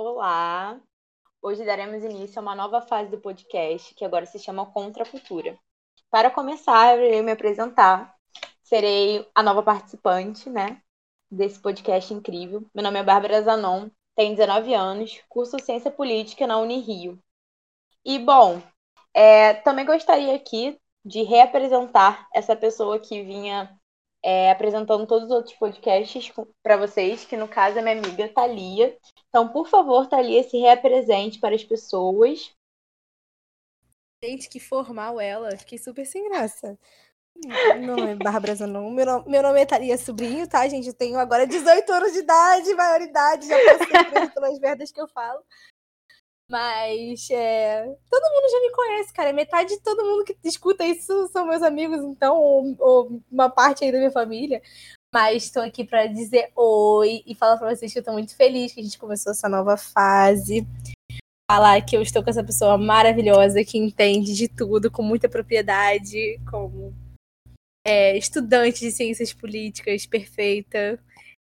Olá! Hoje daremos início a uma nova fase do podcast, que agora se chama Contra a Cultura. Para começar, eu irei me apresentar. Serei a nova participante, né, desse podcast incrível. Meu nome é Bárbara Zanon, tenho 19 anos, curso Ciência Política na Unirio. E, bom, é, também gostaria aqui de reapresentar essa pessoa que vinha é, apresentando todos os outros podcasts para vocês, que no caso é minha amiga Thalia. Então, por favor, Thalia, se reapresente para as pessoas. Gente, que formal ela. Fiquei super sem graça. Não é Bárbara Zanon. Meu nome, meu nome é Thalia Sobrinho, tá, gente? Eu tenho agora 18 anos de idade, maioridade, já presa pelas merdas que eu falo. Mas é, todo mundo já me conhece, cara. Metade de todo mundo que escuta isso são meus amigos, então, ou, ou uma parte aí da minha família. Mas estou aqui para dizer oi e falar para vocês que eu estou muito feliz que a gente começou essa nova fase. Falar que eu estou com essa pessoa maravilhosa que entende de tudo com muita propriedade, como é, estudante de ciências políticas perfeita.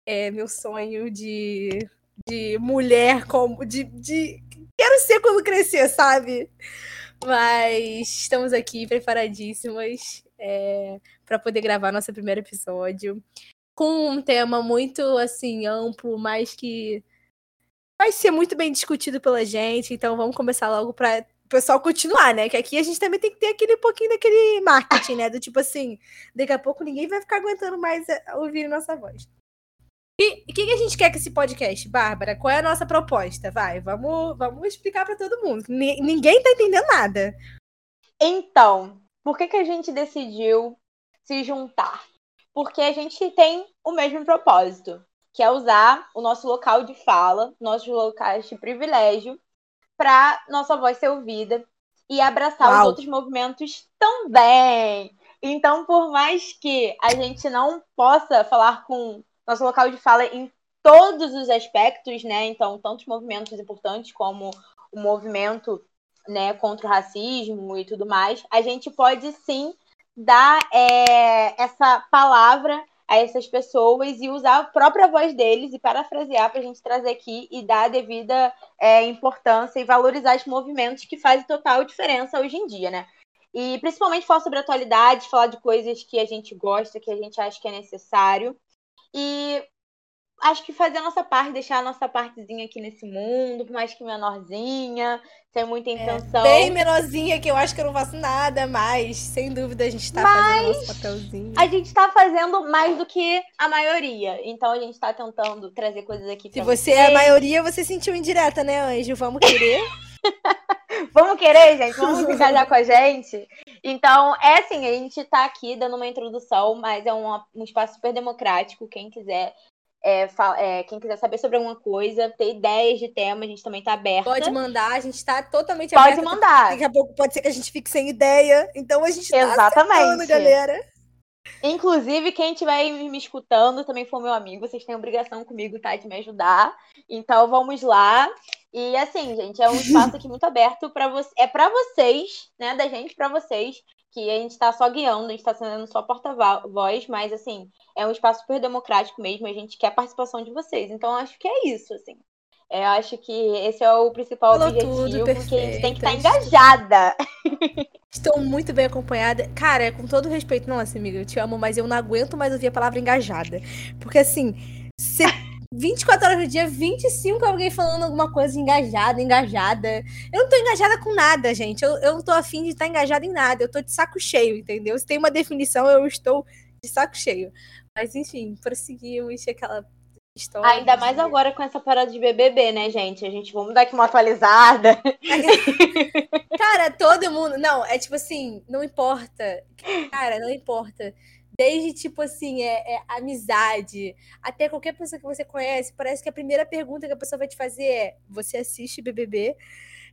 É meu sonho de, de mulher, como de, de quero ser quando crescer, sabe? Mas estamos aqui preparadíssimas é, para poder gravar nosso primeiro episódio com um tema muito assim amplo, mas que vai ser muito bem discutido pela gente. Então vamos começar logo para o pessoal continuar, né? Que aqui a gente também tem que ter aquele pouquinho daquele marketing, né? Do tipo assim, daqui a pouco ninguém vai ficar aguentando mais é, ouvir nossa voz. E o que, que, a gente quer com esse podcast, Bárbara? Qual é a nossa proposta? Vai, vamos, vamos explicar para todo mundo. N ninguém tá entendendo nada. Então, por que, que a gente decidiu se juntar? Porque a gente tem o mesmo propósito, que é usar o nosso local de fala, nossos locais de privilégio, para nossa voz ser ouvida e abraçar Uau. os outros movimentos também. Então, por mais que a gente não possa falar com nosso local de fala em todos os aspectos, né? Então, tantos movimentos importantes como o movimento né, contra o racismo e tudo mais, a gente pode sim dar é, essa palavra a essas pessoas e usar a própria voz deles e parafrasear para a gente trazer aqui e dar a devida é, importância e valorizar os movimentos que fazem total diferença hoje em dia, né? E principalmente falar sobre atualidade, falar de coisas que a gente gosta, que a gente acha que é necessário. E acho que fazer a nossa parte, deixar a nossa partezinha aqui nesse mundo, por mais que menorzinha, sem muita é, intenção. É, bem menorzinha, que eu acho que eu não faço nada, mas sem dúvida a gente tá mas fazendo nosso papelzinho. A gente tá fazendo mais do que a maioria. Então a gente tá tentando trazer coisas aqui pra Se você é a maioria, você sentiu indireta, né, Anjo? Vamos querer. Vamos querer, gente? Vamos engajar com a gente? Então, é assim, a gente tá aqui dando uma introdução, mas é um, um espaço super democrático. Quem quiser é, é, quem quiser saber sobre alguma coisa, ter ideias de tema, a gente também tá aberto. Pode mandar, a gente tá totalmente Pode aberta. Pode mandar. Daqui a pouco pode ser que a gente fique sem ideia. Então a gente tá Exatamente. galera. Inclusive, quem estiver me escutando também for meu amigo, vocês têm obrigação comigo, tá? De me ajudar. Então vamos lá. E assim, gente, é um espaço aqui muito aberto para você. É para vocês, né? Da gente para vocês, que a gente está só guiando, a gente está sendo só porta-voz, mas assim, é um espaço super democrático mesmo, a gente quer a participação de vocês. Então acho que é isso, assim. É, eu acho que esse é o principal Falou objetivo, tudo, porque a gente tem que estar tá engajada. Estou muito bem acompanhada. Cara, com todo respeito, nossa, amiga, eu te amo, mas eu não aguento mais ouvir a palavra engajada. Porque assim, se 24 horas no dia, 25 alguém falando alguma coisa engajada, engajada. Eu não tô engajada com nada, gente. Eu, eu não tô afim de estar engajada em nada. Eu tô de saco cheio, entendeu? Se tem uma definição, eu estou de saco cheio. Mas enfim, prosseguimos aquela história. Ainda mais agora com essa parada de BBB, né, gente? A gente vamos dar aqui uma atualizada. Cara, todo mundo. Não, é tipo assim, não importa. Cara, não importa. Desde, tipo assim, é, é, amizade, até qualquer pessoa que você conhece, parece que a primeira pergunta que a pessoa vai te fazer é: você assiste BBB?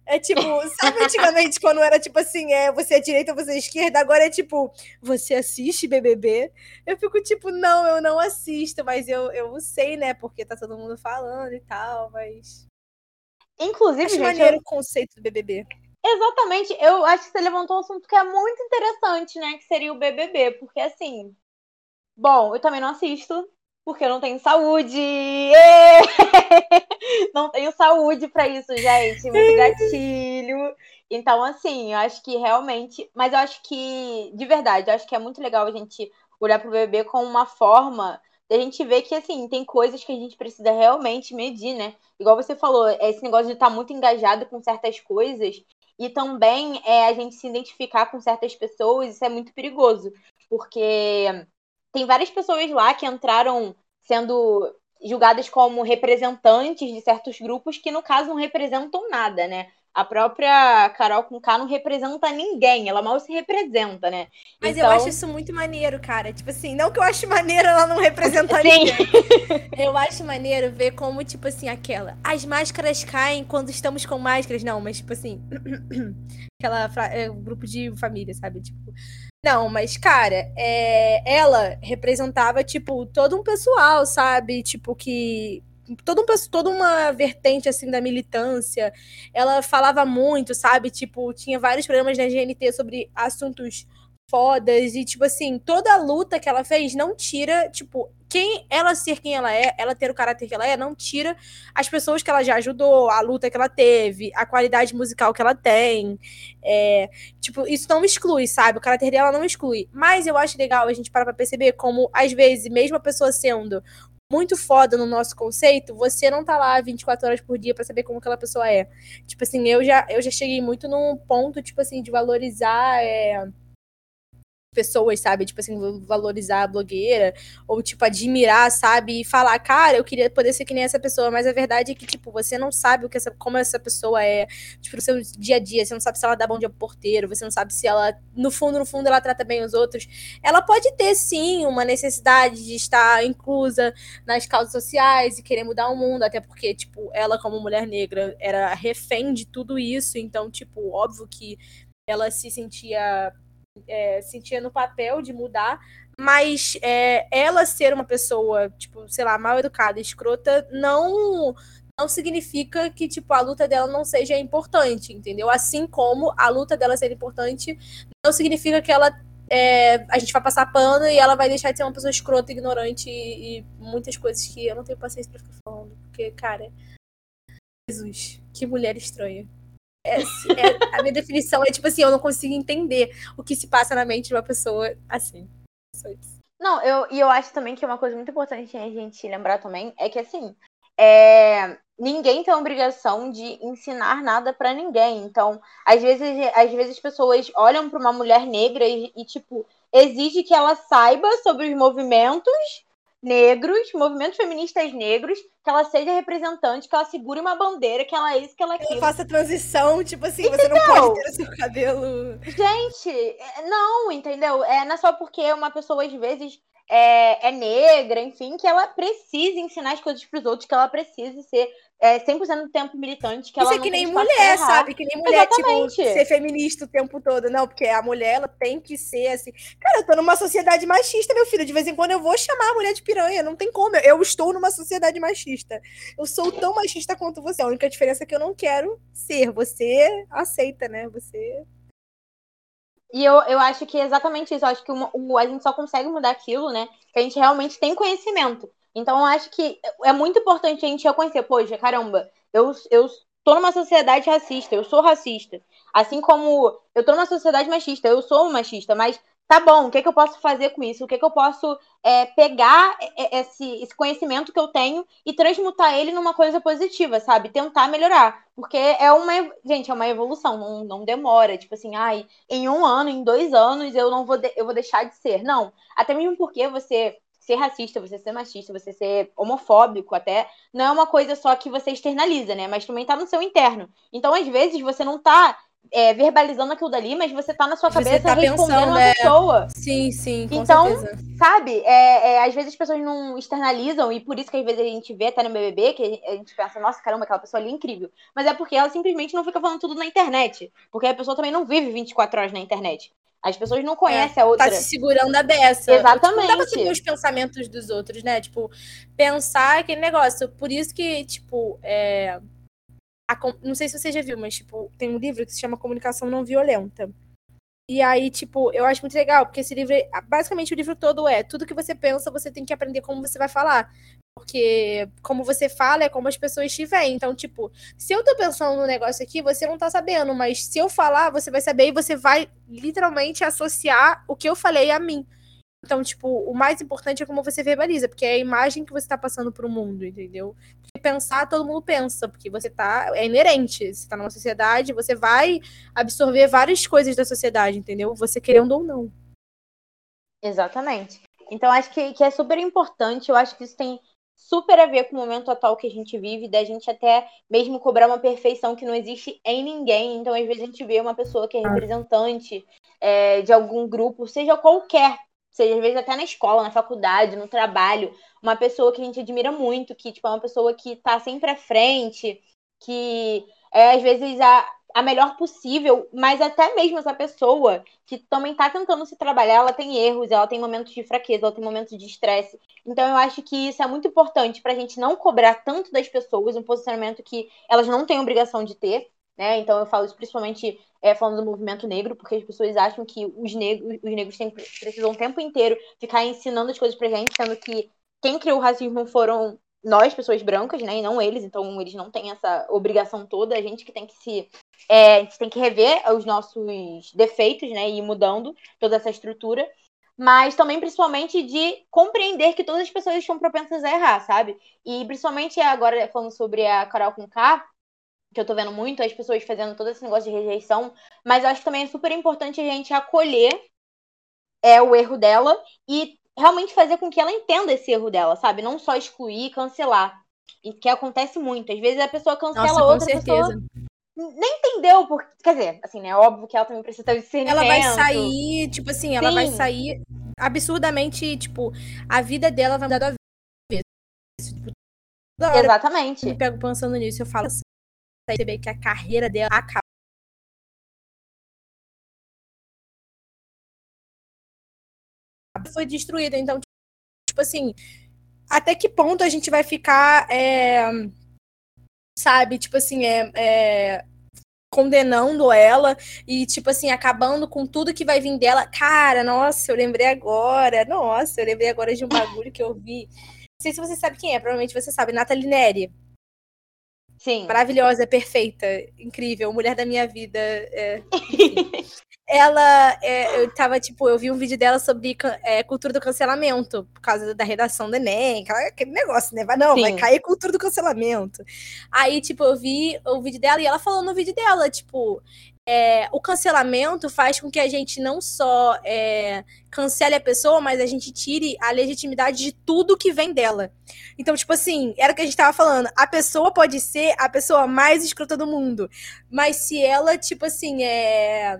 É tipo, sabe antigamente quando era tipo assim, é você é direita ou você é esquerda, agora é tipo, você assiste BBB? Eu fico tipo, não, eu não assisto, mas eu, eu sei, né, porque tá todo mundo falando e tal, mas. Inclusive, Acho gente, maneiro eu... o conceito do BBB. Exatamente, eu acho que você levantou um assunto que é muito interessante, né? Que seria o BBB, porque assim. Bom, eu também não assisto, porque eu não tenho saúde. não tenho saúde para isso, gente. Muito gatilho. Então, assim, eu acho que realmente. Mas eu acho que, de verdade, eu acho que é muito legal a gente olhar pro bebê com uma forma a gente ver que, assim, tem coisas que a gente precisa realmente medir, né? Igual você falou, esse negócio de estar muito engajado com certas coisas e também é, a gente se identificar com certas pessoas, isso é muito perigoso, porque tem várias pessoas lá que entraram sendo julgadas como representantes de certos grupos que, no caso, não representam nada, né? A própria Carol com K não representa ninguém, ela mal se representa, né? Mas então... eu acho isso muito maneiro, cara. Tipo assim, não que eu acho maneiro ela não representar Sim. ninguém. eu acho maneiro ver como, tipo assim, aquela. As máscaras caem quando estamos com máscaras. Não, mas tipo assim. aquela. É, grupo de família, sabe? Tipo. Não, mas, cara, é, ela representava, tipo, todo um pessoal, sabe? Tipo, que. Todo um, toda uma vertente, assim, da militância. Ela falava muito, sabe? Tipo, tinha vários programas na GNT sobre assuntos fodas e, tipo assim, toda a luta que ela fez não tira, tipo, quem ela ser quem ela é, ela ter o caráter que ela é, não tira as pessoas que ela já ajudou, a luta que ela teve, a qualidade musical que ela tem. É, tipo, isso não exclui, sabe? O caráter dela não exclui. Mas eu acho legal a gente parar pra perceber como, às vezes, mesmo a pessoa sendo muito foda no nosso conceito, você não tá lá 24 horas por dia para saber como aquela pessoa é. Tipo assim, eu já, eu já cheguei muito num ponto, tipo assim, de valorizar. É pessoas, sabe? Tipo assim, valorizar a blogueira, ou tipo, admirar, sabe? E falar, cara, eu queria poder ser que nem essa pessoa, mas a verdade é que, tipo, você não sabe o que essa, como essa pessoa é, tipo, no seu dia a dia, você não sabe se ela dá bom dia pro porteiro, você não sabe se ela, no fundo, no fundo, ela trata bem os outros. Ela pode ter, sim, uma necessidade de estar inclusa nas causas sociais e querer mudar o mundo, até porque, tipo, ela, como mulher negra, era refém de tudo isso, então, tipo, óbvio que ela se sentia é, sentia no papel de mudar, mas é, ela ser uma pessoa, tipo, sei lá, mal educada, escrota, não não significa que, tipo, a luta dela não seja importante, entendeu? Assim como a luta dela ser importante não significa que ela é, a gente vai passar pano e ela vai deixar de ser uma pessoa escrota, ignorante e, e muitas coisas que eu não tenho paciência pra ficar falando. Porque, cara, Jesus, que mulher estranha. É, é, a minha definição é tipo assim, eu não consigo entender o que se passa na mente de uma pessoa assim. Não, eu, e eu acho também que uma coisa muito importante a gente lembrar também é que assim, é, ninguém tem a obrigação de ensinar nada para ninguém. Então, às vezes, às vezes as pessoas olham para uma mulher negra e, e, tipo, exige que ela saiba sobre os movimentos negros, movimentos feministas negros, que ela seja representante, que ela segure uma bandeira, que ela é isso, que ela é aquilo. Ela faça transição, tipo assim, entendeu? você não pode ter o seu cabelo. Gente, é, não, entendeu? É, não é só porque uma pessoa, às vezes, é, é negra, enfim, que ela precisa ensinar as coisas para os outros, que ela precisa ser é, 100% do tempo militante. Que Isso ela é que nem mulher, sabe? Que nem mulher, tipo, Exatamente. tipo, ser feminista o tempo todo. Não, porque a mulher, ela tem que ser assim. Cara, eu tô numa sociedade machista, meu filho. De vez em quando eu vou chamar a mulher de piranha. Não tem como. Eu estou numa sociedade machista. Eu sou tão machista quanto você. A única diferença é que eu não quero ser. Você aceita, né? Você e eu, eu acho que é exatamente isso. Eu acho que o, o, a gente só consegue mudar aquilo, né? Que a gente realmente tem conhecimento. Então, eu acho que é muito importante a gente reconhecer, poxa, caramba, eu, eu tô numa sociedade racista, eu sou racista. Assim como eu tô numa sociedade machista, eu sou machista, mas tá bom, o que, é que eu posso fazer com isso? O que, é que eu posso é, pegar esse, esse, conhecimento que eu tenho e transmutar ele numa coisa positiva, sabe? Tentar melhorar. Porque é uma. Gente, é uma evolução, não, não demora. Tipo assim, ai, em um ano, em dois anos, eu não vou, de, eu vou deixar de ser. Não. Até mesmo porque você ser racista, você ser machista, você ser homofóbico até, não é uma coisa só que você externaliza, né? Mas também tá no seu interno. Então, às vezes, você não tá é, verbalizando aquilo dali, mas você tá na sua cabeça tá respondendo uma é... pessoa. Sim, sim, então, certeza. sabe, é, é, às vezes as pessoas não externalizam, e por isso que às vezes a gente vê até no BBB, que a gente pensa, nossa, caramba, aquela pessoa ali é incrível. Mas é porque ela simplesmente não fica falando tudo na internet. Porque a pessoa também não vive 24 horas na internet. As pessoas não conhecem é, a outra. Tá se segurando a beça. Exatamente. Tipo, não dá pra saber os pensamentos dos outros, né? Tipo, pensar aquele negócio. Por isso que, tipo, é a, não sei se você já viu, mas, tipo, tem um livro que se chama Comunicação Não Violenta. E aí, tipo, eu acho muito legal, porque esse livro, basicamente o livro todo é tudo que você pensa, você tem que aprender como você vai falar. Porque como você fala, é como as pessoas te veem. Então, tipo, se eu tô pensando no negócio aqui, você não tá sabendo, mas se eu falar, você vai saber e você vai literalmente associar o que eu falei a mim. Então, tipo, o mais importante é como você verbaliza, porque é a imagem que você está passando para o mundo, entendeu? Pensar, todo mundo pensa, porque você tá. É inerente. Você tá numa sociedade, você vai absorver várias coisas da sociedade, entendeu? Você querendo ou não. Exatamente. Então, acho que, que é super importante. Eu acho que isso tem super a ver com o momento atual que a gente vive, da gente até mesmo cobrar uma perfeição que não existe em ninguém. Então, às vezes, a gente vê uma pessoa que é representante é, de algum grupo, seja qualquer seja às vezes até na escola, na faculdade, no trabalho, uma pessoa que a gente admira muito, que tipo, é uma pessoa que tá sempre à frente, que é às vezes a, a melhor possível, mas até mesmo essa pessoa que também tá tentando se trabalhar, ela tem erros, ela tem momentos de fraqueza, ela tem momentos de estresse. Então eu acho que isso é muito importante pra gente não cobrar tanto das pessoas um posicionamento que elas não têm obrigação de ter, né? Então eu falo isso principalmente é, falando do movimento negro, porque as pessoas acham que os negros, os negros têm, precisam o tempo inteiro ficar ensinando as coisas pra gente, sendo que quem criou o racismo foram nós, pessoas brancas, né? E não eles, então eles não têm essa obrigação toda, a gente que tem que se. É, a gente tem que rever os nossos defeitos, né? E ir mudando toda essa estrutura. Mas também, principalmente, de compreender que todas as pessoas estão propensas a errar, sabe? E principalmente agora falando sobre a Carol com K, que eu tô vendo muito, as pessoas fazendo todo esse negócio de rejeição, mas eu acho que também é super importante a gente acolher é, o erro dela e realmente fazer com que ela entenda esse erro dela, sabe? Não só excluir e cancelar. E que acontece muito. Às vezes a pessoa cancela Nossa, outra certeza. pessoa nem entendeu, porque, quer dizer, assim, né? Óbvio que ela também precisa ter discernimento. Ela vai sair, tipo assim, ela Sim. vai sair absurdamente, tipo, a vida dela vai mudar do avesso. Tipo, Exatamente. Eu me pego pensando nisso, eu falo assim, perceber que a carreira dela acaba. Foi destruída. Então, tipo assim, até que ponto a gente vai ficar, é, sabe, tipo assim, é, é, condenando ela e, tipo assim, acabando com tudo que vai vir dela. Cara, nossa, eu lembrei agora. Nossa, eu lembrei agora de um bagulho que eu vi. Não sei se você sabe quem é, provavelmente você sabe, Nathalie Neri. Sim. Maravilhosa, perfeita, incrível, mulher da minha vida. É, ela, é, eu tava, tipo, eu vi um vídeo dela sobre é, cultura do cancelamento, por causa da redação do Enem, aquele negócio, né? Vai, não, Sim. vai cair cultura do cancelamento. Aí, tipo, eu vi o vídeo dela e ela falou no vídeo dela, tipo, é, o cancelamento faz com que a gente não só é, cancele a pessoa, mas a gente tire a legitimidade de tudo que vem dela. Então, tipo assim, era o que a gente tava falando. A pessoa pode ser a pessoa mais escrota do mundo, mas se ela, tipo assim, é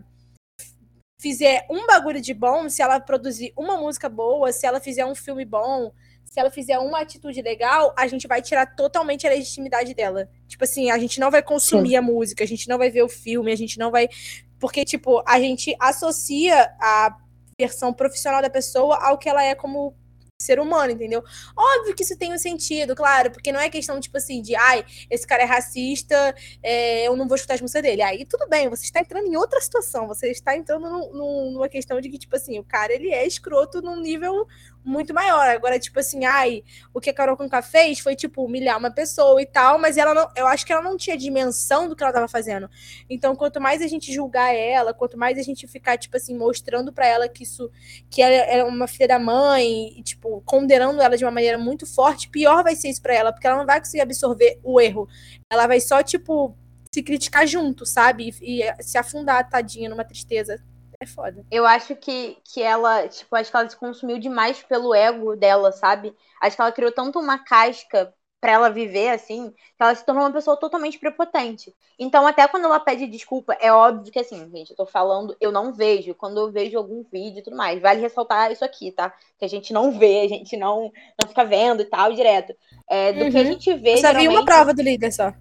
fizer um bagulho de bom, se ela produzir uma música boa, se ela fizer um filme bom, se ela fizer uma atitude legal, a gente vai tirar totalmente a legitimidade dela. Tipo assim, a gente não vai consumir Sim. a música, a gente não vai ver o filme, a gente não vai. Porque, tipo, a gente associa a versão profissional da pessoa ao que ela é como ser humano, entendeu? Óbvio que isso tem um sentido, claro, porque não é questão, tipo assim, de ai, esse cara é racista, é, eu não vou escutar as músicas dele. Aí tudo bem, você está entrando em outra situação, você está entrando numa questão de que, tipo assim, o cara ele é escroto num nível muito maior. Agora, tipo assim, ai, o que a Carol Conká fez foi, tipo, humilhar uma pessoa e tal, mas ela não, eu acho que ela não tinha dimensão do que ela tava fazendo. Então, quanto mais a gente julgar ela, quanto mais a gente ficar, tipo assim, mostrando para ela que isso, que ela é uma filha da mãe, e, tipo, condenando ela de uma maneira muito forte, pior vai ser isso pra ela, porque ela não vai conseguir absorver o erro. Ela vai só, tipo, se criticar junto, sabe? E, e se afundar, tadinha, numa tristeza é foda. Eu acho que, que ela, tipo, acho que ela se consumiu demais pelo ego dela, sabe? Acho que ela criou tanto uma casca para ela viver assim, que ela se tornou uma pessoa totalmente prepotente. Então, até quando ela pede desculpa, é óbvio que assim, gente, eu tô falando, eu não vejo, quando eu vejo algum vídeo e tudo mais, vale ressaltar isso aqui, tá? Que a gente não vê, a gente não, não fica vendo e tal, direto. É, do uhum. que a uhum. gente vê. Você geralmente... viu uma prova do líder só.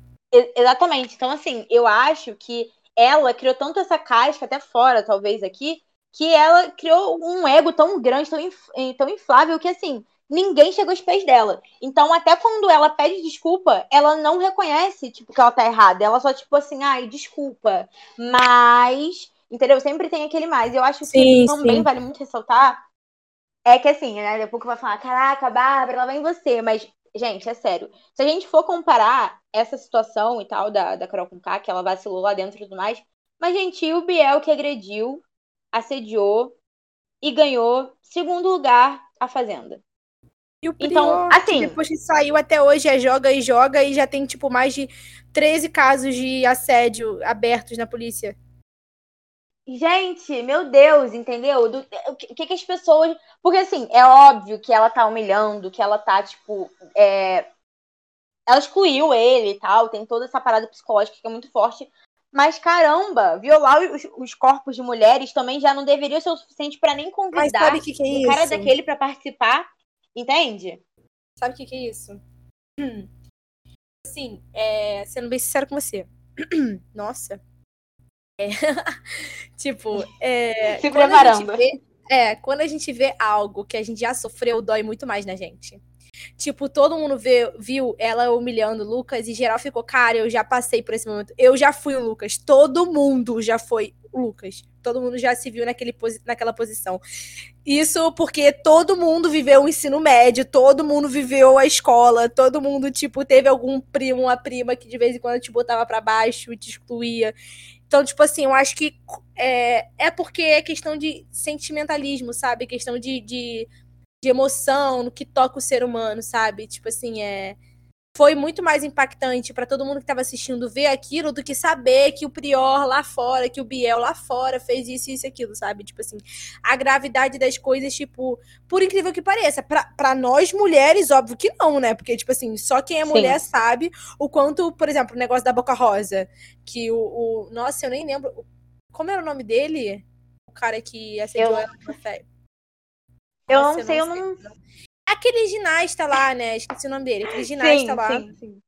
Exatamente. Então, assim, eu acho que ela criou tanto essa casca, até fora, talvez aqui, que ela criou um ego tão grande, tão, inf tão inflável, que assim, ninguém chegou aos pés dela. Então, até quando ela pede desculpa, ela não reconhece, tipo, que ela tá errada. Ela só, tipo assim, ai, desculpa. Mas, entendeu? Sempre tem aquele mais. Eu acho que sim, também sim. vale muito ressaltar é que assim, né? Depois que vai falar, caraca, Bárbara, ela vai em você. Mas gente, é sério. Se a gente for comparar essa situação e tal da, da Carol Conká, que ela vacilou lá dentro e tudo mais, mas, gente, o Biel que agrediu, assediou e ganhou segundo lugar a Fazenda. E o Prior, então, assim, depois que saiu até hoje é joga e joga e já tem tipo mais de 13 casos de assédio abertos na polícia. Gente, meu Deus, entendeu? Do, o que, que as pessoas. Porque, assim, é óbvio que ela tá humilhando, que ela tá, tipo. É... Ela excluiu ele e tal, tem toda essa parada psicológica que é muito forte. Mas caramba, violar os, os, corpos de mulheres também já não deveria ser o suficiente para nem convidar que que é o cara daquele para participar, entende? Sabe o que, que, é isso? Hum. Assim, é, sendo bem sincero com você. Nossa. É, tipo, é, se preparando. Vê, é, quando a gente vê algo que a gente já sofreu, dói muito mais na gente. Tipo, todo mundo vê, viu ela humilhando o Lucas e geral ficou, cara, eu já passei por esse momento. Eu já fui o Lucas. Todo mundo já foi o Lucas. Todo mundo já se viu naquele, naquela posição. Isso porque todo mundo viveu o ensino médio, todo mundo viveu a escola, todo mundo, tipo, teve algum primo, uma prima que de vez em quando te botava para baixo e te excluía. Então, tipo assim, eu acho que é, é porque é questão de sentimentalismo, sabe? Questão de, de de emoção, no que toca o ser humano, sabe? Tipo assim, é foi muito mais impactante para todo mundo que estava assistindo ver aquilo do que saber que o Prior lá fora, que o Biel lá fora fez isso, isso e aquilo, sabe? Tipo assim, a gravidade das coisas, tipo, por incrível que pareça, para nós mulheres, óbvio que não, né? Porque, tipo assim, só quem é Sim. mulher sabe o quanto, por exemplo, o negócio da Boca Rosa, que o, o nossa, eu nem lembro, como era o nome dele? O cara que acendeu eu... ela no café. Eu não sei, eu não. Aquele ginasta lá, né? Esqueci o nome dele. Aquele ginasta sim, lá. Sim, sim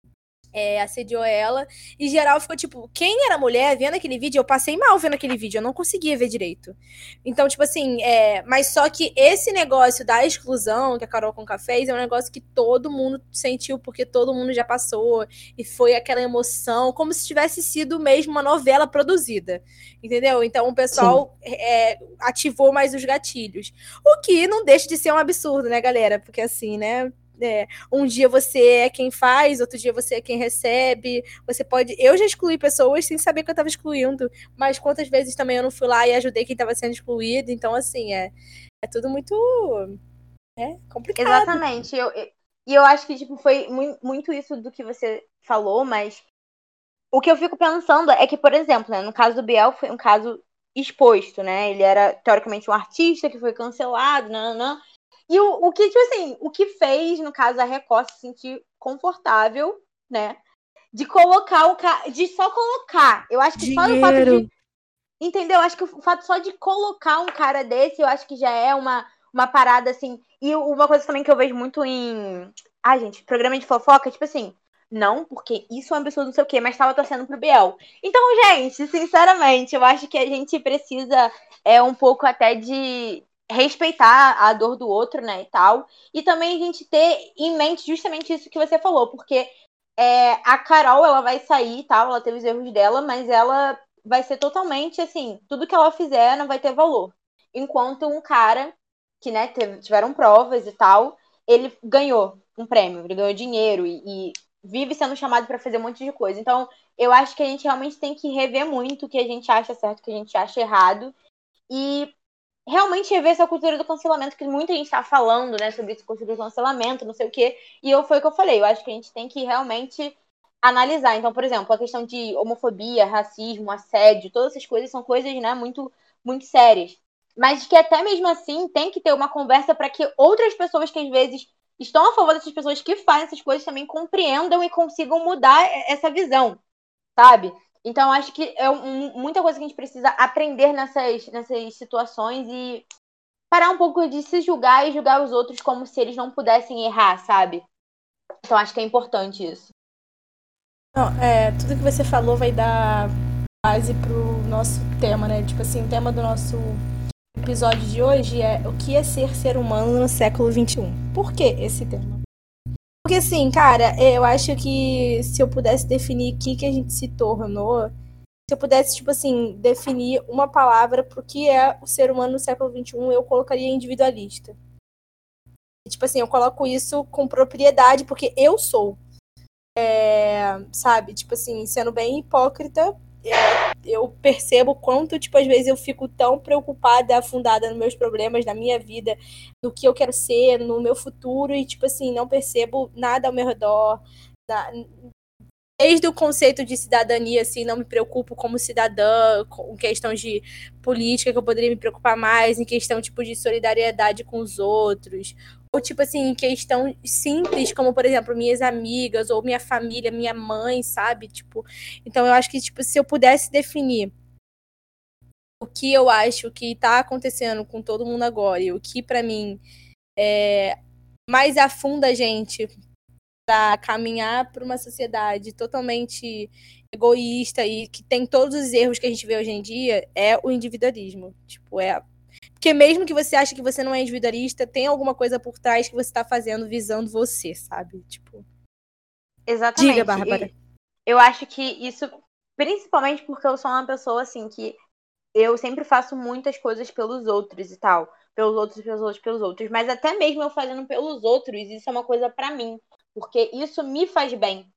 é, assediou ela. E geral ficou tipo, quem era mulher vendo aquele vídeo, eu passei mal vendo aquele vídeo, eu não conseguia ver direito. Então, tipo assim, é, mas só que esse negócio da exclusão que a Carol Conká fez é um negócio que todo mundo sentiu, porque todo mundo já passou, e foi aquela emoção, como se tivesse sido mesmo uma novela produzida. Entendeu? Então o pessoal é, ativou mais os gatilhos. O que não deixa de ser um absurdo, né, galera? Porque assim, né? É, um dia você é quem faz, outro dia você é quem recebe. Você pode. Eu já excluí pessoas sem saber que eu estava excluindo, mas quantas vezes também eu não fui lá e ajudei quem estava sendo excluído. Então, assim, é, é tudo muito. É complicado. Exatamente. Eu, e eu acho que tipo, foi muito isso do que você falou, mas o que eu fico pensando é que, por exemplo, né, no caso do Biel, foi um caso exposto, né? Ele era teoricamente um artista que foi cancelado, não. E o, o que, tipo assim, o que fez, no caso, a Record se sentir confortável, né? De colocar o cara. De só colocar. Eu acho que Dinheiro. só o fato de. Entendeu? Acho que o fato só de colocar um cara desse, eu acho que já é uma, uma parada assim. E uma coisa também que eu vejo muito em. Ah, gente, programa de fofoca, tipo assim. Não, porque isso é um absurdo, não sei o quê, mas tava torcendo pro Biel. Então, gente, sinceramente, eu acho que a gente precisa é um pouco até de, respeitar a dor do outro, né, e tal. E também a gente ter em mente justamente isso que você falou, porque é, a Carol, ela vai sair e tal, ela teve os erros dela, mas ela vai ser totalmente, assim, tudo que ela fizer não vai ter valor. Enquanto um cara, que, né, teve, tiveram provas e tal, ele ganhou um prêmio, ele ganhou dinheiro e, e vive sendo chamado para fazer um monte de coisa. Então, eu acho que a gente realmente tem que rever muito o que a gente acha certo, o que a gente acha errado. E realmente rever essa cultura do cancelamento, que muita gente está falando, né, sobre essa cultura do cancelamento, não sei o quê. E eu foi o que eu falei, eu acho que a gente tem que realmente analisar. Então, por exemplo, a questão de homofobia, racismo, assédio, todas essas coisas são coisas, né, muito, muito sérias. Mas que até mesmo assim tem que ter uma conversa para que outras pessoas que às vezes estão a favor dessas pessoas que fazem essas coisas também compreendam e consigam mudar essa visão, sabe? Então, acho que é um, muita coisa que a gente precisa aprender nessas, nessas situações e parar um pouco de se julgar e julgar os outros como se eles não pudessem errar, sabe? Então, acho que é importante isso. Não, é, tudo que você falou vai dar base pro nosso tema, né? Tipo assim, o tema do nosso episódio de hoje é o que é ser ser humano no século XXI. Por que esse tema? Porque assim, cara, eu acho que se eu pudesse definir o que, que a gente se tornou, se eu pudesse, tipo assim, definir uma palavra pro que é o ser humano no século XXI, eu colocaria individualista. tipo assim, eu coloco isso com propriedade porque eu sou. É, sabe? Tipo assim, sendo bem hipócrita, é, eu percebo quanto, tipo, às vezes eu fico tão preocupada, afundada nos meus problemas, na minha vida, no que eu quero ser, no meu futuro, e, tipo assim, não percebo nada ao meu redor. Na, desde o conceito de cidadania, assim, não me preocupo como cidadã, com questões de política que eu poderia me preocupar mais, em questão, tipo, de solidariedade com os outros, ou tipo assim, questão simples, como por exemplo, minhas amigas, ou minha família, minha mãe, sabe? Tipo, então eu acho que tipo, se eu pudesse definir o que eu acho que tá acontecendo com todo mundo agora, e o que para mim é, mais afunda a gente para caminhar para uma sociedade totalmente egoísta e que tem todos os erros que a gente vê hoje em dia, é o individualismo. Tipo, é porque mesmo que você ache que você não é individualista, tem alguma coisa por trás que você está fazendo visando você, sabe? Tipo. Exatamente. Diga, Bárbara. E eu acho que isso, principalmente porque eu sou uma pessoa assim que eu sempre faço muitas coisas pelos outros e tal. Pelos outros, pelos outros, pelos outros. Mas até mesmo eu fazendo pelos outros, isso é uma coisa para mim. Porque isso me faz bem.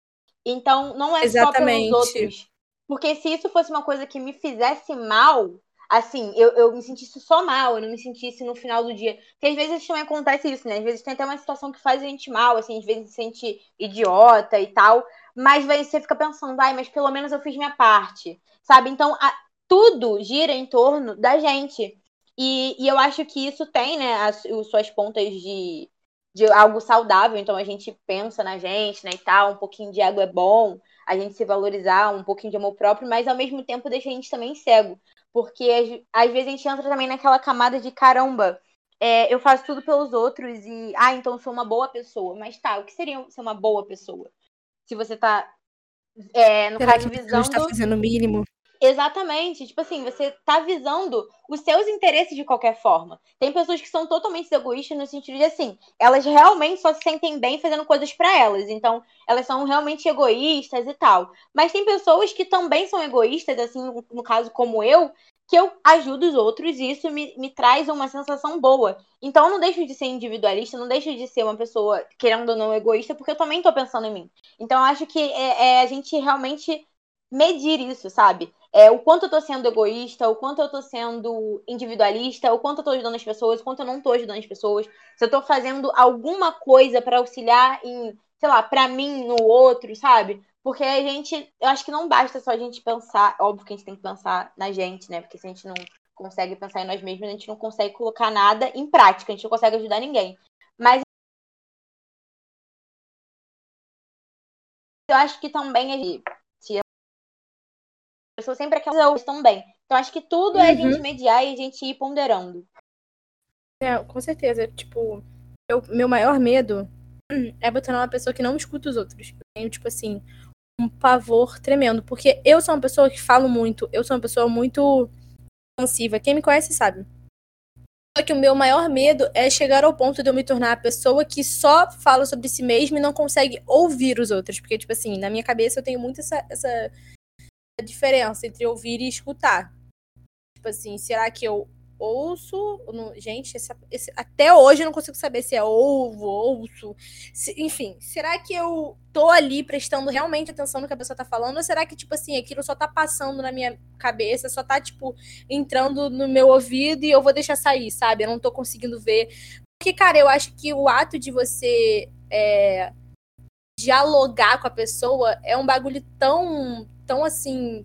Então, não é Exatamente. só pelos outros. Porque se isso fosse uma coisa que me fizesse mal, assim, eu, eu me sentisse só mal, eu não me sentisse no final do dia. Porque às vezes também acontece isso, né? Às vezes tem até uma situação que faz a gente mal, assim, às vezes se sente idiota e tal. Mas você fica pensando, ai, mas pelo menos eu fiz minha parte, sabe? Então, a, tudo gira em torno da gente. E, e eu acho que isso tem, né, as, as suas pontas de, de algo saudável. Então, a gente pensa na gente, né, e tal. Um pouquinho de água é bom, a gente se valorizar, um pouquinho de amor próprio, mas ao mesmo tempo deixa a gente também cego. Porque às vezes a gente entra também naquela camada de caramba. É, eu faço tudo pelos outros e, ah, então sou uma boa pessoa. Mas tá, o que seria ser uma boa pessoa? Se você tá, é, no Será caso, visando. Tá fazendo o mínimo. Exatamente. Tipo assim, você tá visando os seus interesses de qualquer forma. Tem pessoas que são totalmente egoístas no sentido de assim, elas realmente só se sentem bem fazendo coisas para elas. Então, elas são realmente egoístas e tal. Mas tem pessoas que também são egoístas, assim, no caso como eu, que eu ajudo os outros e isso me, me traz uma sensação boa. Então, eu não deixo de ser individualista, não deixo de ser uma pessoa, querendo ou não, egoísta, porque eu também tô pensando em mim. Então, eu acho que é, é a gente realmente medir isso, sabe? É, o quanto eu tô sendo egoísta, o quanto eu tô sendo individualista, o quanto eu tô ajudando as pessoas, o quanto eu não tô ajudando as pessoas. Se eu tô fazendo alguma coisa para auxiliar em, sei lá, para mim, no outro, sabe? Porque a gente, eu acho que não basta só a gente pensar, óbvio que a gente tem que pensar na gente, né? Porque se a gente não consegue pensar em nós mesmos, a gente não consegue colocar nada em prática, a gente não consegue ajudar ninguém. Mas eu acho que também pessoas sempre aquelas estão bem. Então acho que tudo uhum. é a gente uhum. mediar e a gente ir ponderando. É, com certeza. Tipo, eu, meu maior medo é botar uma pessoa que não escuta os outros. Eu tenho, tipo assim, um pavor tremendo. Porque eu sou uma pessoa que falo muito, eu sou uma pessoa muito expansiva. Quem me conhece sabe. Só que o meu maior medo é chegar ao ponto de eu me tornar a pessoa que só fala sobre si mesma e não consegue ouvir os outros. Porque, tipo assim, na minha cabeça eu tenho muito essa, essa a diferença entre ouvir e escutar. Tipo assim, será que eu ouço? Gente, esse, esse, até hoje eu não consigo saber se é ovo, ouço. Se, enfim, será que eu tô ali prestando realmente atenção no que a pessoa tá falando? Ou será que, tipo assim, aquilo só tá passando na minha cabeça, só tá, tipo, entrando no meu ouvido e eu vou deixar sair, sabe? Eu não tô conseguindo ver. Porque, cara, eu acho que o ato de você é, dialogar com a pessoa é um bagulho tão, tão assim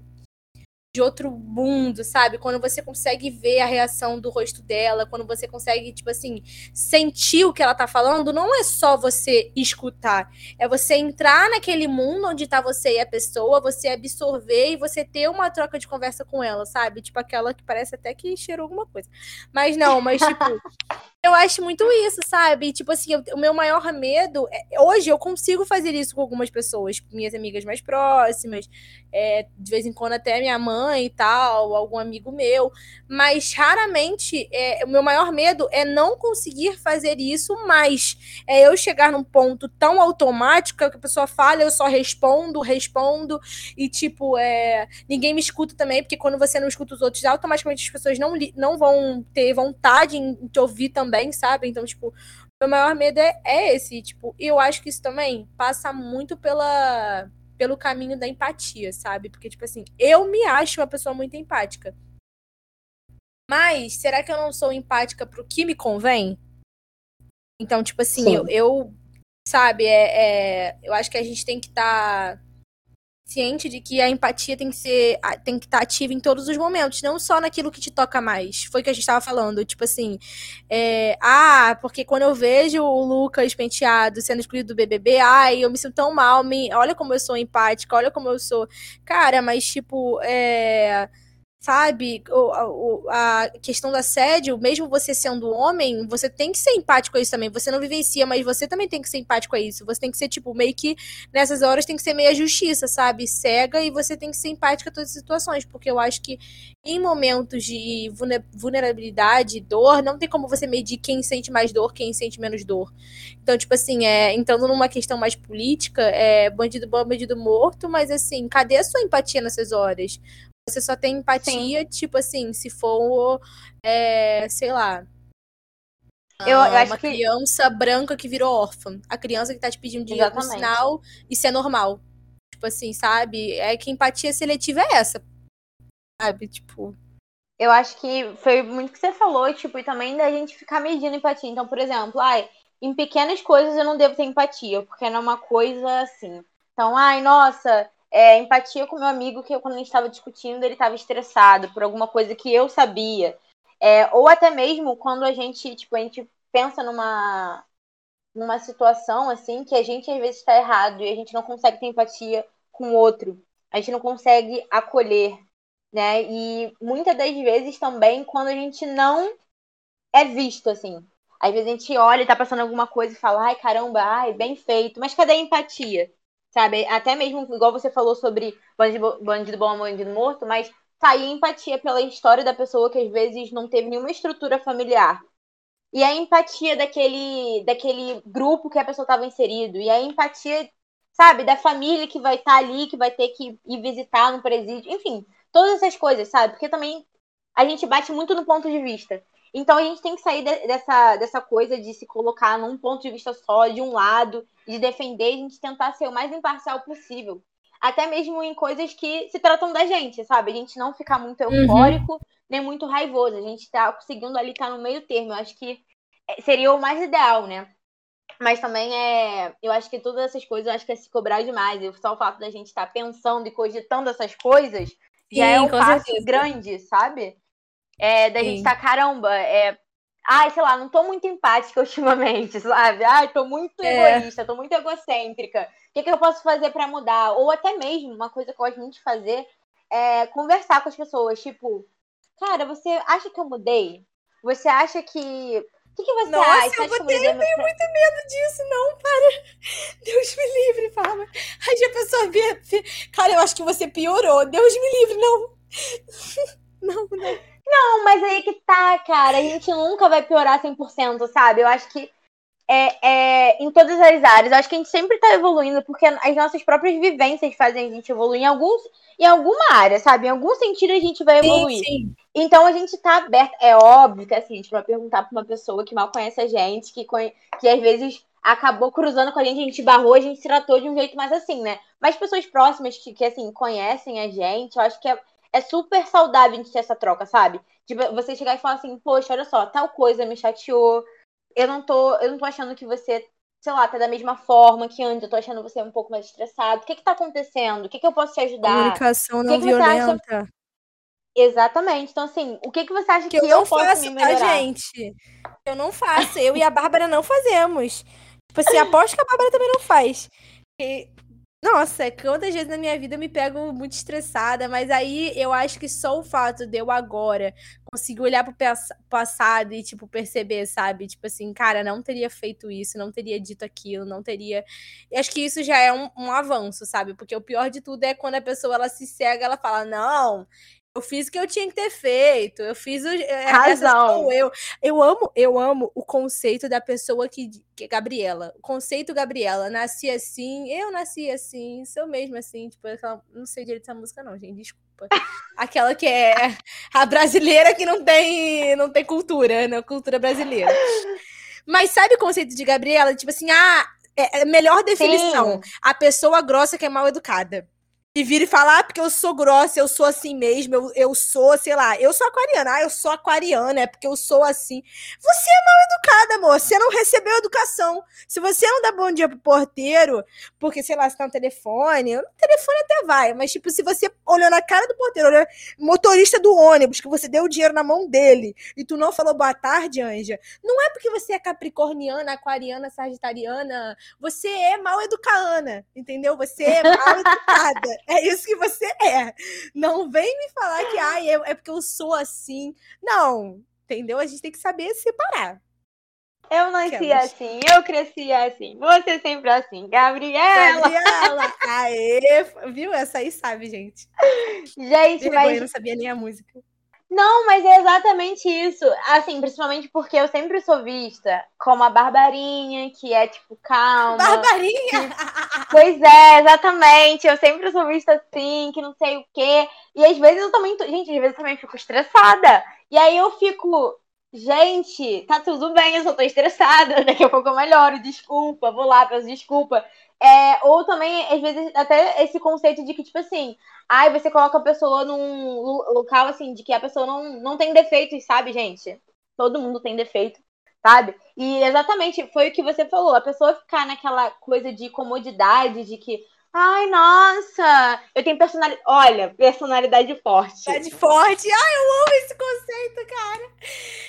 de outro mundo, sabe? Quando você consegue ver a reação do rosto dela, quando você consegue, tipo assim, sentir o que ela tá falando, não é só você escutar, é você entrar naquele mundo onde tá você e a pessoa, você absorver e você ter uma troca de conversa com ela, sabe? Tipo aquela que parece até que cheirou alguma coisa. Mas não, mas tipo, eu acho muito isso, sabe? Tipo assim, eu, o meu maior medo. É, hoje eu consigo fazer isso com algumas pessoas, minhas amigas mais próximas, é, de vez em quando até minha mãe e tal, algum amigo meu. Mas raramente é, o meu maior medo é não conseguir fazer isso mais. É eu chegar num ponto tão automático que a pessoa fala, eu só respondo, respondo, e tipo, é, ninguém me escuta também, porque quando você não escuta os outros, automaticamente as pessoas não, não vão ter vontade em te ouvir também também, sabe? Então, tipo, Meu maior medo é, é esse, tipo, e eu acho que isso também passa muito pela, pelo caminho da empatia, sabe? Porque, tipo assim, eu me acho uma pessoa muito empática. Mas, será que eu não sou empática pro que me convém? Então, tipo assim, eu, eu, sabe, é, é, eu acho que a gente tem que estar tá ciente de que a empatia tem que ser tem que estar tá ativa em todos os momentos, não só naquilo que te toca mais. Foi o que a gente estava falando, tipo assim, é, ah, porque quando eu vejo o Lucas penteado sendo excluído do BBB, ai, eu me sinto tão mal, me, olha como eu sou empática, olha como eu sou, cara, mas tipo, é sabe? A questão do assédio, mesmo você sendo homem, você tem que ser empático a isso também. Você não vivencia, mas você também tem que ser empático a isso. Você tem que ser, tipo, meio que nessas horas tem que ser meio a justiça, sabe? Cega e você tem que ser empático a todas as situações. Porque eu acho que em momentos de vulnerabilidade, dor, não tem como você medir quem sente mais dor, quem sente menos dor. Então, tipo assim, é, entrando numa questão mais política, é bandido bom, bandido morto, mas assim, cadê a sua empatia nessas horas? Você só tem empatia, Sim. tipo assim, se for, é, sei lá. Eu, eu ah, uma criança branca que virou órfã. A criança que tá te pedindo dinheiro no sinal, isso é normal. Tipo assim, sabe? É que empatia seletiva é essa. Sabe? Tipo. Eu acho que foi muito que você falou, tipo, e também da gente ficar medindo empatia. Então, por exemplo, ai, em pequenas coisas eu não devo ter empatia, porque não é uma coisa assim. Então, ai, nossa, é, empatia com meu amigo que quando a gente estava discutindo ele estava estressado por alguma coisa que eu sabia. É, ou até mesmo quando a gente tipo a gente pensa numa numa situação assim que a gente às vezes está errado e a gente não consegue ter empatia com o outro. A gente não consegue acolher né? E muitas das vezes também quando a gente não é visto assim. Às vezes a gente olha e tá passando alguma coisa e fala ai caramba ai bem feito. Mas cadê a empatia sabe? Até mesmo, igual você falou sobre bandido, bandido bom, bandido morto, mas tá aí empatia pela história da pessoa que às vezes não teve nenhuma estrutura familiar. E a empatia daquele, daquele grupo que a pessoa estava inserido. E a empatia, sabe, da família que vai estar tá ali, que vai ter que ir visitar no presídio. Enfim, todas essas coisas, sabe? Porque também a gente bate muito no ponto de vista. Então a gente tem que sair de, dessa, dessa coisa de se colocar num ponto de vista só, de um lado, de defender, a gente tentar ser o mais imparcial possível. Até mesmo em coisas que se tratam da gente, sabe? A gente não ficar muito uhum. eufórico, uhum. nem muito raivoso. A gente tá conseguindo ali estar tá no meio termo. Eu acho que é, seria o mais ideal, né? Mas também é. Eu acho que todas essas coisas, eu acho que é se cobrar demais. E só o fato da gente estar tá pensando e cogitando essas coisas já é um passo certeza. grande, sabe? É, da Sim. gente tá, caramba, é, ai, sei lá, não tô muito empática ultimamente, sabe? Ai, tô muito é. egoísta, tô muito egocêntrica. O que, que eu posso fazer para mudar? Ou até mesmo, uma coisa que eu gosto muito de fazer é conversar com as pessoas. Tipo, cara, você acha que eu mudei? Você acha que. O que, que você Nossa, acha? eu, mudei, eu, eu tenho muito medo disso, não, para. Deus me livre, fala. Aí a pessoa vê. Cara, eu acho que você piorou. Deus me livre, não. Não, não. Não, mas aí que tá, cara. A gente nunca vai piorar 100%, sabe? Eu acho que é, é, em todas as áreas. Eu acho que a gente sempre tá evoluindo, porque as nossas próprias vivências fazem a gente evoluir em, alguns, em alguma área, sabe? Em algum sentido a gente vai evoluir. Sim, sim. Então a gente tá aberto. É óbvio que assim, a gente vai perguntar pra uma pessoa que mal conhece a gente, que, conhe... que às vezes acabou cruzando com a gente, a gente barrou, a gente se tratou de um jeito mais assim, né? Mas pessoas próximas que, que assim, conhecem a gente, eu acho que é, é super saudável gente ter essa troca, sabe? Tipo, você chegar e falar assim, poxa, olha só, tal coisa me chateou. Eu não tô, eu não tô achando que você, sei lá, tá da mesma forma que antes, eu tô achando você um pouco mais estressado. O que que tá acontecendo? O que que eu posso te ajudar? Comunicação não que violenta. Acha... Exatamente. Então, assim, o que que você acha que, que eu, eu posso faço, me melhorar? Tá, gente? Eu não faço. Eu e a Bárbara não fazemos. Tipo assim, aposto que a Bárbara também não faz. E nossa, quantas vezes na minha vida eu me pego muito estressada, mas aí eu acho que só o fato de eu agora conseguir olhar pro passado e, tipo, perceber, sabe? Tipo assim, cara, não teria feito isso, não teria dito aquilo, não teria. Eu acho que isso já é um, um avanço, sabe? Porque o pior de tudo é quando a pessoa ela se cega, ela fala, não, eu fiz o que eu tinha que ter feito. Eu fiz o. É, Razão. Eu. eu amo, eu amo o conceito da pessoa que, que. É Gabriela. O conceito Gabriela. Nasci assim, eu nasci assim, sou mesmo assim. Tipo, aquela, não sei direito essa música, não, gente. Desculpa. Aquela que é a brasileira que não tem, não tem cultura, né? Cultura brasileira. Mas sabe o conceito de Gabriela? Tipo assim, ah, é, é melhor definição. Sim. A pessoa grossa que é mal educada e vira e fala, ah, porque eu sou grossa, eu sou assim mesmo, eu, eu sou, sei lá, eu sou aquariana, ah, eu sou aquariana, é porque eu sou assim. Você é mal educada, amor, você não recebeu educação. Se você não dá bom dia pro porteiro, porque, sei lá, você tá no telefone, o telefone até vai, mas, tipo, se você olhou na cara do porteiro, olhou motorista do ônibus, que você deu o dinheiro na mão dele, e tu não falou boa tarde, Anja, não é porque você é capricorniana, aquariana, sagitariana, você é mal educada, entendeu? Você é mal educada. É isso que você é. Não vem me falar que ah, é, é porque eu sou assim. Não, entendeu? A gente tem que saber separar. Eu nasci assim, eu cresci assim, você sempre assim, Gabriela. Gabriela, aê, viu? Essa aí sabe, gente. Gente, mas... Eu não sabia nem a música. Não, mas é exatamente isso. Assim, principalmente porque eu sempre sou vista como a Barbarinha, que é tipo calma. Barbarinha? Que... Pois é, exatamente. Eu sempre sou vista assim, que não sei o quê. E às vezes eu também. Gente, às vezes eu também fico estressada. E aí eu fico. Gente, tá tudo bem, eu só tô estressada. Daqui a pouco eu melhoro, desculpa, vou lá, peço desculpa. É, ou também, às vezes, até esse conceito de que, tipo assim, ai, você coloca a pessoa num local assim, de que a pessoa não, não tem defeitos, sabe, gente? Todo mundo tem defeito, sabe? E exatamente foi o que você falou, a pessoa ficar naquela coisa de comodidade, de que, ai, nossa, eu tenho personalidade. Olha, personalidade forte. Personalidade forte. Ai, eu amo esse conceito, cara.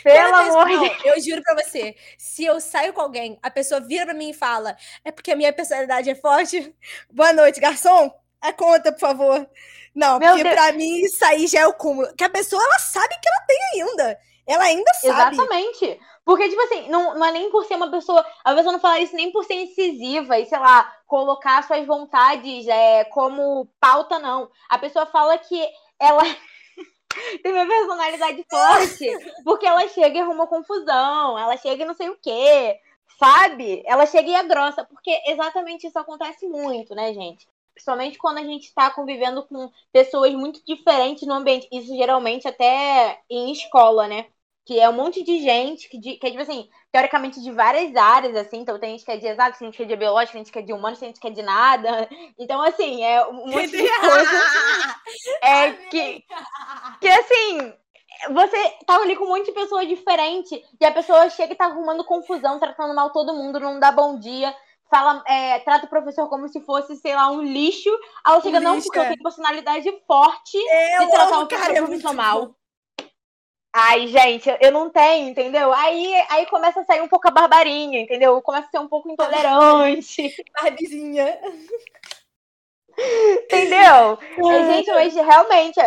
Pelo amor de Deus. Eu juro pra você, se eu saio com alguém, a pessoa vira pra mim e fala, é porque a minha personalidade é forte. Boa noite, garçom. A conta, por favor. Não, Meu porque Deus. pra mim isso aí já é o cúmulo. Que a pessoa, ela sabe que ela tem ainda. Ela ainda sabe. Exatamente. Porque, tipo assim, não, não é nem por ser uma pessoa. A pessoa não fala isso nem por ser incisiva e, sei lá, colocar suas vontades é, como pauta, não. A pessoa fala que ela tem uma personalidade forte porque ela chega e arruma confusão, ela chega e não sei o quê, sabe? Ela chega e é grossa, porque exatamente isso acontece muito, né, gente? Principalmente quando a gente está convivendo com pessoas muito diferentes no ambiente. Isso geralmente até em escola, né? Que é um monte de gente que, que é, tipo assim, teoricamente de várias áreas, assim. Então tem gente que é de exato, tem gente que é de biológico, tem gente que é de humanos, tem gente que é de nada. Então, assim, é um monte de coisa. é que, que, assim, você tá ali com um monte de pessoa diferente e a pessoa chega e tá arrumando confusão, tratando mal todo mundo, não dá bom dia fala, é, trata o professor como se fosse, sei lá, um lixo. Aí ela chega, um não, lixo, porque eu tenho personalidade forte eu de tratar o professor mal. Ai, gente, eu não tenho, entendeu? Aí, aí começa a sair um pouco a barbarinha, entendeu? Começa a ser um pouco intolerante. Barbizinha. entendeu? É. gente, mas realmente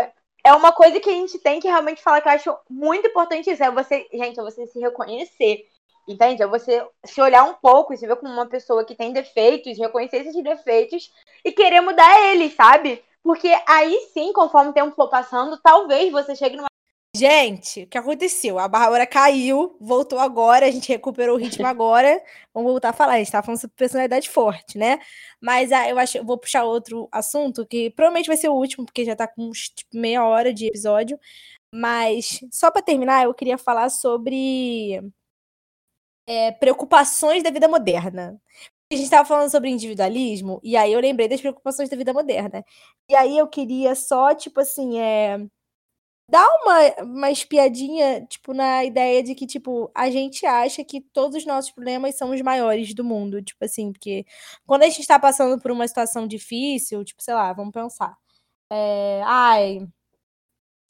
é uma coisa que a gente tem que realmente falar que eu acho muito importante isso. É você, gente, é você se reconhecer. Entende? É você se olhar um pouco e se ver como uma pessoa que tem defeitos, reconhecer esses defeitos e querer mudar eles, sabe? Porque aí sim, conforme o tempo for passando, talvez você chegue numa. Gente, o que aconteceu? A Bárbara caiu, voltou agora, a gente recuperou o ritmo agora. Vamos voltar a falar. A gente tá falando sobre personalidade forte, né? Mas ah, eu acho eu vou puxar outro assunto que provavelmente vai ser o último, porque já tá com uns, tipo, meia hora de episódio. Mas só para terminar, eu queria falar sobre é, preocupações da vida moderna. A gente estava falando sobre individualismo, e aí eu lembrei das preocupações da vida moderna. E aí eu queria só, tipo assim, é, dar uma, uma espiadinha, tipo, na ideia de que, tipo, a gente acha que todos os nossos problemas são os maiores do mundo. Tipo assim, porque quando a gente está passando por uma situação difícil, tipo, sei lá, vamos pensar. É, ai,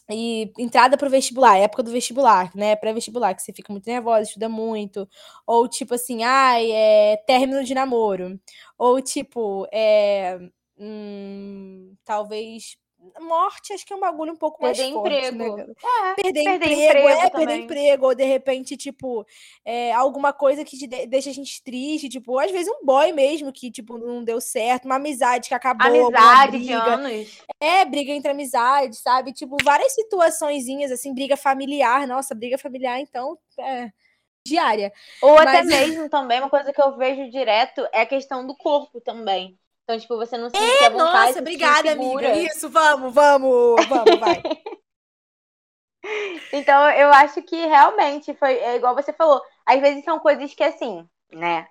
e entrada pro vestibular, época do vestibular, né? Pré-vestibular, que você fica muito nervosa, estuda muito. Ou tipo assim, ai, é término de namoro. Ou tipo, é. Hum, talvez morte acho que é um bagulho um pouco perder mais forte, né, emprego. né? É, perder, perder emprego, emprego, é, também. perder emprego, ou de repente, tipo, é, alguma coisa que de, deixa a gente triste, tipo, às vezes um boy mesmo que, tipo, não deu certo, uma amizade que acabou, amizade briga. de anos. É, briga entre amizades, sabe? Tipo, várias situaçõezinhas, assim, briga familiar, nossa, briga familiar, então, é diária. Ou Mas... até mesmo também, uma coisa que eu vejo direto é a questão do corpo também. Então, tipo, você não se sente é, à vontade. Nossa, obrigada, amiga. Isso, vamos, vamos, vamos, vai. então, eu acho que realmente foi é igual você falou. às vezes são coisas que assim, né?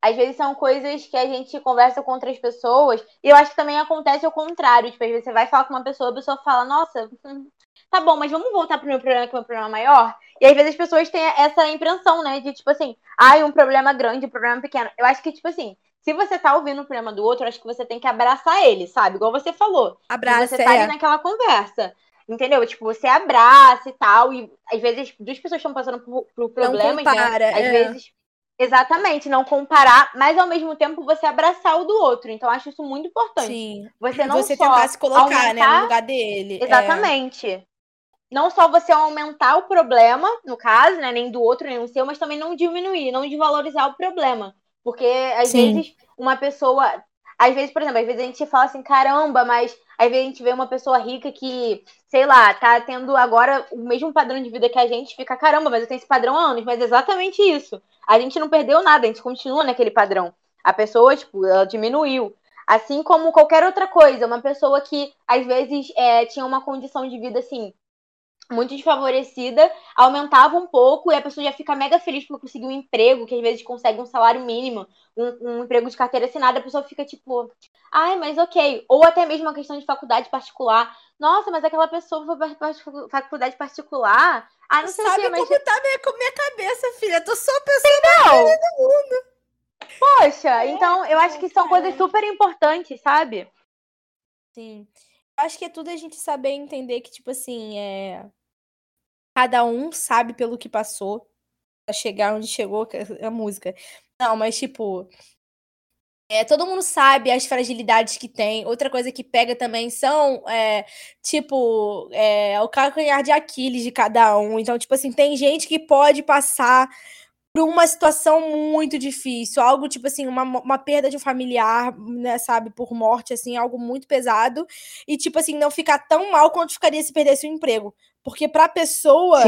Às vezes são coisas que a gente conversa com outras pessoas, e eu acho que também acontece o contrário. Tipo, às vezes você vai falar com uma pessoa, a pessoa fala, nossa, hum, tá bom, mas vamos voltar pro meu problema, que é um problema maior? E às vezes as pessoas têm essa impressão, né? De tipo assim, ai, um problema grande, um problema pequeno. Eu acho que, tipo assim, se você tá ouvindo o problema do outro, acho que você tem que abraçar ele, sabe? Igual você falou. Abraça, Você tá é. ali naquela conversa. Entendeu? Tipo, você abraça e tal. E às vezes duas pessoas estão passando por, por problemas, compara, né? Às é. vezes. Exatamente, não comparar, mas ao mesmo tempo você abraçar o do outro. Então, eu acho isso muito importante. Sim. Você não você só tentar se colocar, né, aumentar- no lugar dele. É. Exatamente. Não só você aumentar o problema, no caso, né? Nem do outro, nem o seu, mas também não diminuir, não desvalorizar o problema. Porque, às Sim. vezes, uma pessoa. Às vezes, por exemplo, às vezes a gente fala assim, caramba, mas às vezes a gente vê uma pessoa rica que, sei lá, tá tendo agora o mesmo padrão de vida que a gente, fica, caramba, mas eu tenho esse padrão há anos, mas é exatamente isso. A gente não perdeu nada, a gente continua naquele padrão. A pessoa, tipo, ela diminuiu. Assim como qualquer outra coisa, uma pessoa que às vezes é, tinha uma condição de vida assim muito desfavorecida, aumentava um pouco e a pessoa já fica mega feliz por conseguir um emprego, que às vezes consegue um salário mínimo, um, um emprego de carteira assinada, a pessoa fica tipo, ai, mas ok. Ou até mesmo a questão de faculdade particular. Nossa, mas aquela pessoa foi pra pra faculdade particular. Ah, não sei o Sabe que, mas como tá minha, com minha cabeça, filha? Eu tô só pensando. não. Poxa, então eu acho que são coisas super importantes, sabe? Sim. Eu acho que é tudo a gente saber entender que, tipo assim, é. Cada um sabe pelo que passou pra chegar onde chegou é a música. Não, mas, tipo. É, todo mundo sabe as fragilidades que tem. Outra coisa que pega também são, é, tipo, é, o calcanhar de Aquiles de cada um. Então, tipo assim, tem gente que pode passar por uma situação muito difícil, algo tipo assim, uma, uma perda de um familiar, né, sabe, por morte, assim, algo muito pesado, e tipo assim, não ficar tão mal quanto ficaria se perdesse o emprego. Porque pra pessoa,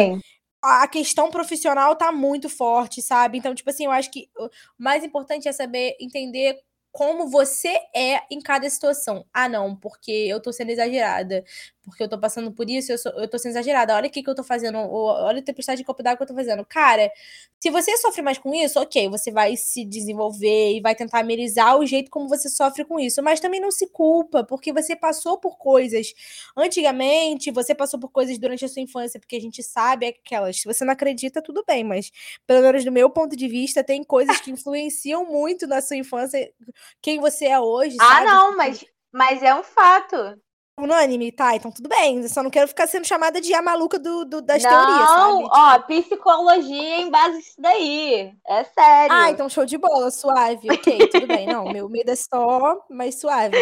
a questão profissional tá muito forte, sabe? Então, tipo assim, eu acho que o mais importante é saber entender como você é em cada situação. Ah, não, porque eu tô sendo exagerada. Porque eu tô passando por isso, eu, sou, eu tô sendo exagerada. Olha o que, que eu tô fazendo. ou Olha a tempestade de copo d'água que eu tô fazendo. Cara, se você sofre mais com isso, ok, você vai se desenvolver e vai tentar amenizar o jeito como você sofre com isso. Mas também não se culpa, porque você passou por coisas antigamente, você passou por coisas durante a sua infância, porque a gente sabe aquelas. Se você não acredita, tudo bem, mas pelo menos do meu ponto de vista, tem coisas que influenciam muito na sua infância, quem você é hoje. Ah, sabe? não, mas, mas é um fato. Unânime, tá? Então tudo bem. Eu só não quero ficar sendo chamada de a maluca do, do- das não, teorias, sabe? ó, psicologia em base disso daí. É sério. Ah, então show de bola, suave, ok, tudo bem. Não, meu medo é só, mas suave.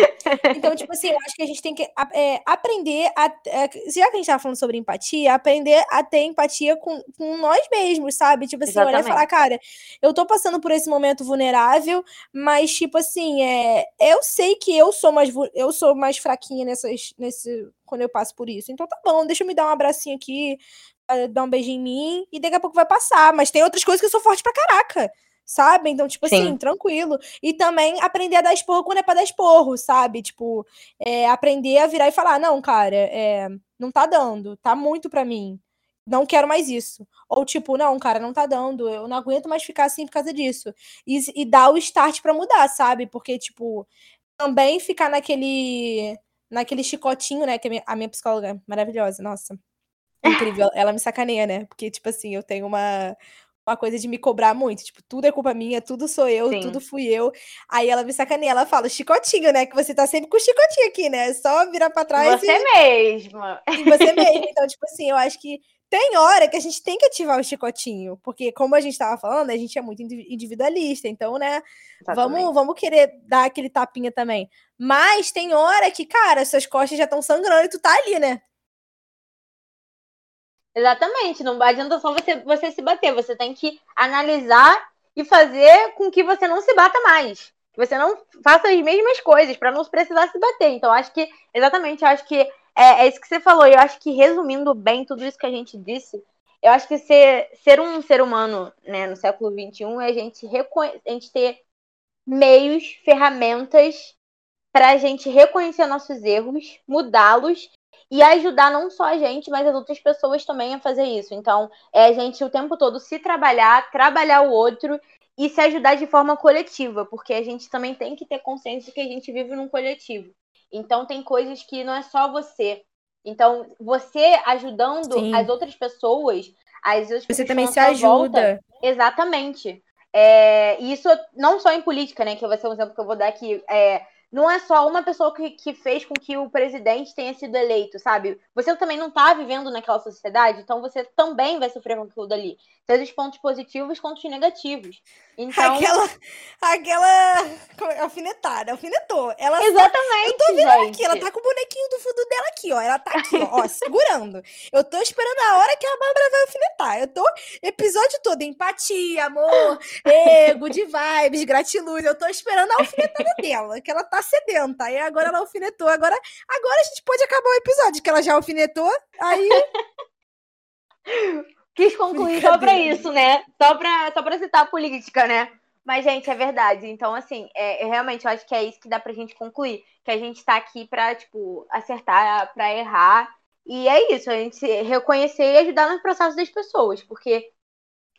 Então, tipo assim, eu acho que a gente tem que é, aprender a. é, já que a gente tava falando sobre empatia, aprender a ter empatia com, com nós mesmos, sabe? Tipo assim, olhar e falar, cara, eu tô passando por esse momento vulnerável, mas, tipo assim, é, eu sei que eu sou mais, eu sou mais fraquinha nessas, nesse, quando eu passo por isso. Então tá bom, deixa eu me dar um abracinho aqui, eh, dar um beijo em mim, e daqui a pouco vai passar. Mas tem outras coisas que eu sou forte pra caraca. Sabe? Então, tipo assim, Sim. tranquilo. E também aprender a dar esporro quando é pra dar esporro, sabe? Tipo, é, aprender a virar e falar: não, cara, é, não tá dando, tá muito pra mim. Não quero mais isso. Ou tipo, não, cara, não tá dando, eu não aguento mais ficar assim por causa disso. E, e dar o start pra mudar, sabe? Porque, tipo, também ficar naquele naquele chicotinho, né? Que a minha, a minha psicóloga é maravilhosa, nossa. Incrível. Ela me sacaneia, né? Porque, tipo assim, eu tenho uma, uma coisa de me cobrar muito. Tipo, tudo é culpa minha, tudo sou eu, Sim. tudo fui eu. Aí ela me sacaneia, ela fala, chicotinho, né? Que você tá sempre com o chicotinho aqui, né? É só virar pra trás Você mesma. e, e você mesmo. Então, tipo assim, eu acho que tem hora que a gente tem que ativar o chicotinho. Porque, como a gente tava falando, a gente é muito indivi- individualista. Então, né? Vamos, vamos querer dar aquele tapinha também. Mas tem hora que, cara, suas costas já estão sangrando e tu tá ali, né? Exatamente, não adianta só você, você se bater, você tem que analisar e fazer com que você não se bata mais. Que você não faça as mesmas coisas para não precisar se bater. Então, acho que, exatamente, acho que é, é isso que você falou. Eu acho que, resumindo bem tudo isso que a gente disse, eu acho que ser, ser um ser humano né, no século XXI é a gente, a gente ter meios, ferramentas para a gente reconhecer nossos erros, mudá-los e ajudar não só a gente, mas as outras pessoas também a fazer isso. Então, é a gente o tempo todo se trabalhar, trabalhar o outro e se ajudar de forma coletiva, porque a gente também tem que ter consciência que a gente vive num coletivo. Então, tem coisas que não é só você. Então, você ajudando Sim. as outras pessoas, as outras você também se ajuda. Volta, exatamente. É, e isso não só em política, né? Que vai ser um exemplo que eu vou dar aqui. É, não é só uma pessoa que, que fez com que o presidente tenha sido eleito, sabe? Você também não está vivendo naquela sociedade, então você também vai sofrer com aquilo dali. Seja os pontos positivos quanto os negativos. Então... Aquela, aquela é? alfinetada, alfinetou. Ela Exatamente, Eu tô vendo gente. aqui, ela tá com o bonequinho do fundo dela aqui, ó. Ela tá aqui, ó, ó segurando. Eu tô esperando a hora que a Bárbara vai alfinetar. Eu tô episódio todo, empatia, amor, ego, de vibes, gratiluz. Eu tô esperando a alfinetada dela, que ela tá sedenta. E agora ela alfinetou. Agora, agora a gente pode acabar o episódio, que ela já alfinetou. Aí. Quis concluir só pra isso, né? Só pra, só pra citar a política, né? Mas, gente, é verdade. Então, assim, é, é, realmente eu acho que é isso que dá pra gente concluir. Que a gente tá aqui pra, tipo, acertar, pra errar. E é isso, a gente reconhecer e ajudar no processo das pessoas. Porque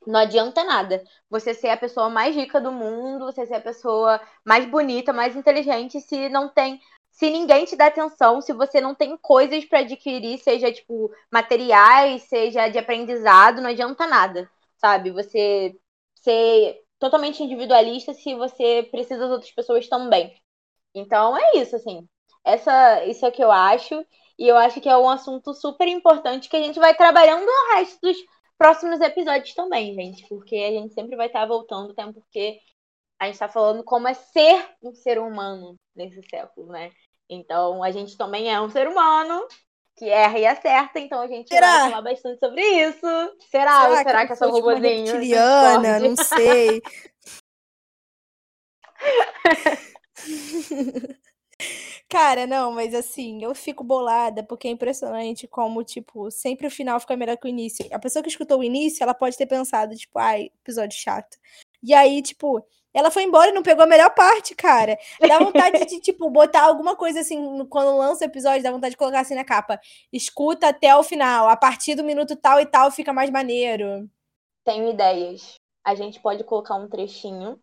não adianta nada você ser a pessoa mais rica do mundo, você ser a pessoa mais bonita, mais inteligente, se não tem se ninguém te dá atenção, se você não tem coisas para adquirir, seja tipo materiais, seja de aprendizado, não adianta nada, sabe? Você ser totalmente individualista se você precisa das outras pessoas também. Então é isso, assim. Essa, isso é o que eu acho. E eu acho que é um assunto super importante que a gente vai trabalhando no resto dos próximos episódios também, gente. Porque a gente sempre vai estar voltando, até porque a gente está falando como é ser um ser humano nesse século, né? Então, a gente também é um ser humano que erra e acerta, então a gente será? vai falar bastante sobre isso. Será? Será, será que, que eu sou robôzinho? Reptiliana, não sei. Cara, não, mas assim, eu fico bolada porque é impressionante como, tipo, sempre o final fica melhor que o início. A pessoa que escutou o início, ela pode ter pensado, tipo, ai, episódio chato. E aí, tipo, ela foi embora e não pegou a melhor parte, cara. Dá vontade de, tipo, botar alguma coisa assim, quando lança o episódio, dá vontade de colocar assim na capa. Escuta até o final. A partir do minuto tal e tal fica mais maneiro. Tenho ideias. A gente pode colocar um trechinho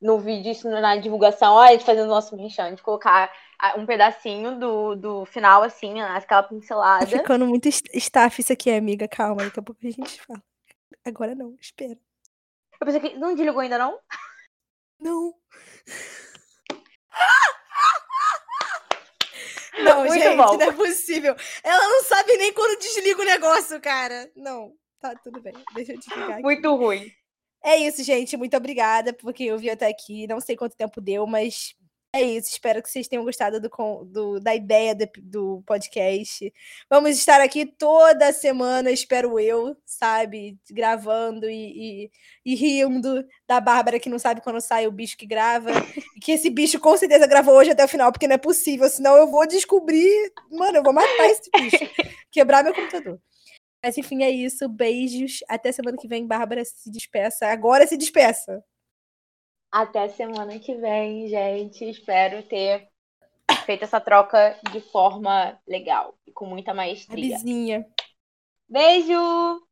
no vídeo, isso na divulgação, olha, a gente fazendo o nosso merchan, de colocar um pedacinho do, do final, assim, aquela pincelada. Tá ficando muito staff isso aqui, amiga. Calma, daqui a pouco a gente fala. Agora não, espera. Eu pensei que não desligou ainda, não? Não. Não, Muito gente, bom. não é possível. Ela não sabe nem quando desliga o negócio, cara. Não, tá tudo bem. Deixa eu desligar. Aqui. Muito ruim. É isso, gente. Muito obrigada porque eu vi até aqui. Não sei quanto tempo deu, mas é isso, espero que vocês tenham gostado do, do, da ideia do, do, podcast. Vamos estar aqui toda semana, espero eu, sabe? Gravando e, e, e, rindo da Bárbara que não sabe quando sai o bicho que grava. e que esse bicho com certeza gravou hoje até o final, porque não é possível, senão eu vou descobrir. Mano, eu vou matar esse bicho. Quebrar meu computador. Mas enfim, é isso. Beijos. Até semana que vem, Bárbara se despeça. Agora se despeça. Até semana que vem, gente. Espero ter feito essa troca de forma legal e com muita maestria. Vizinha. Beijo!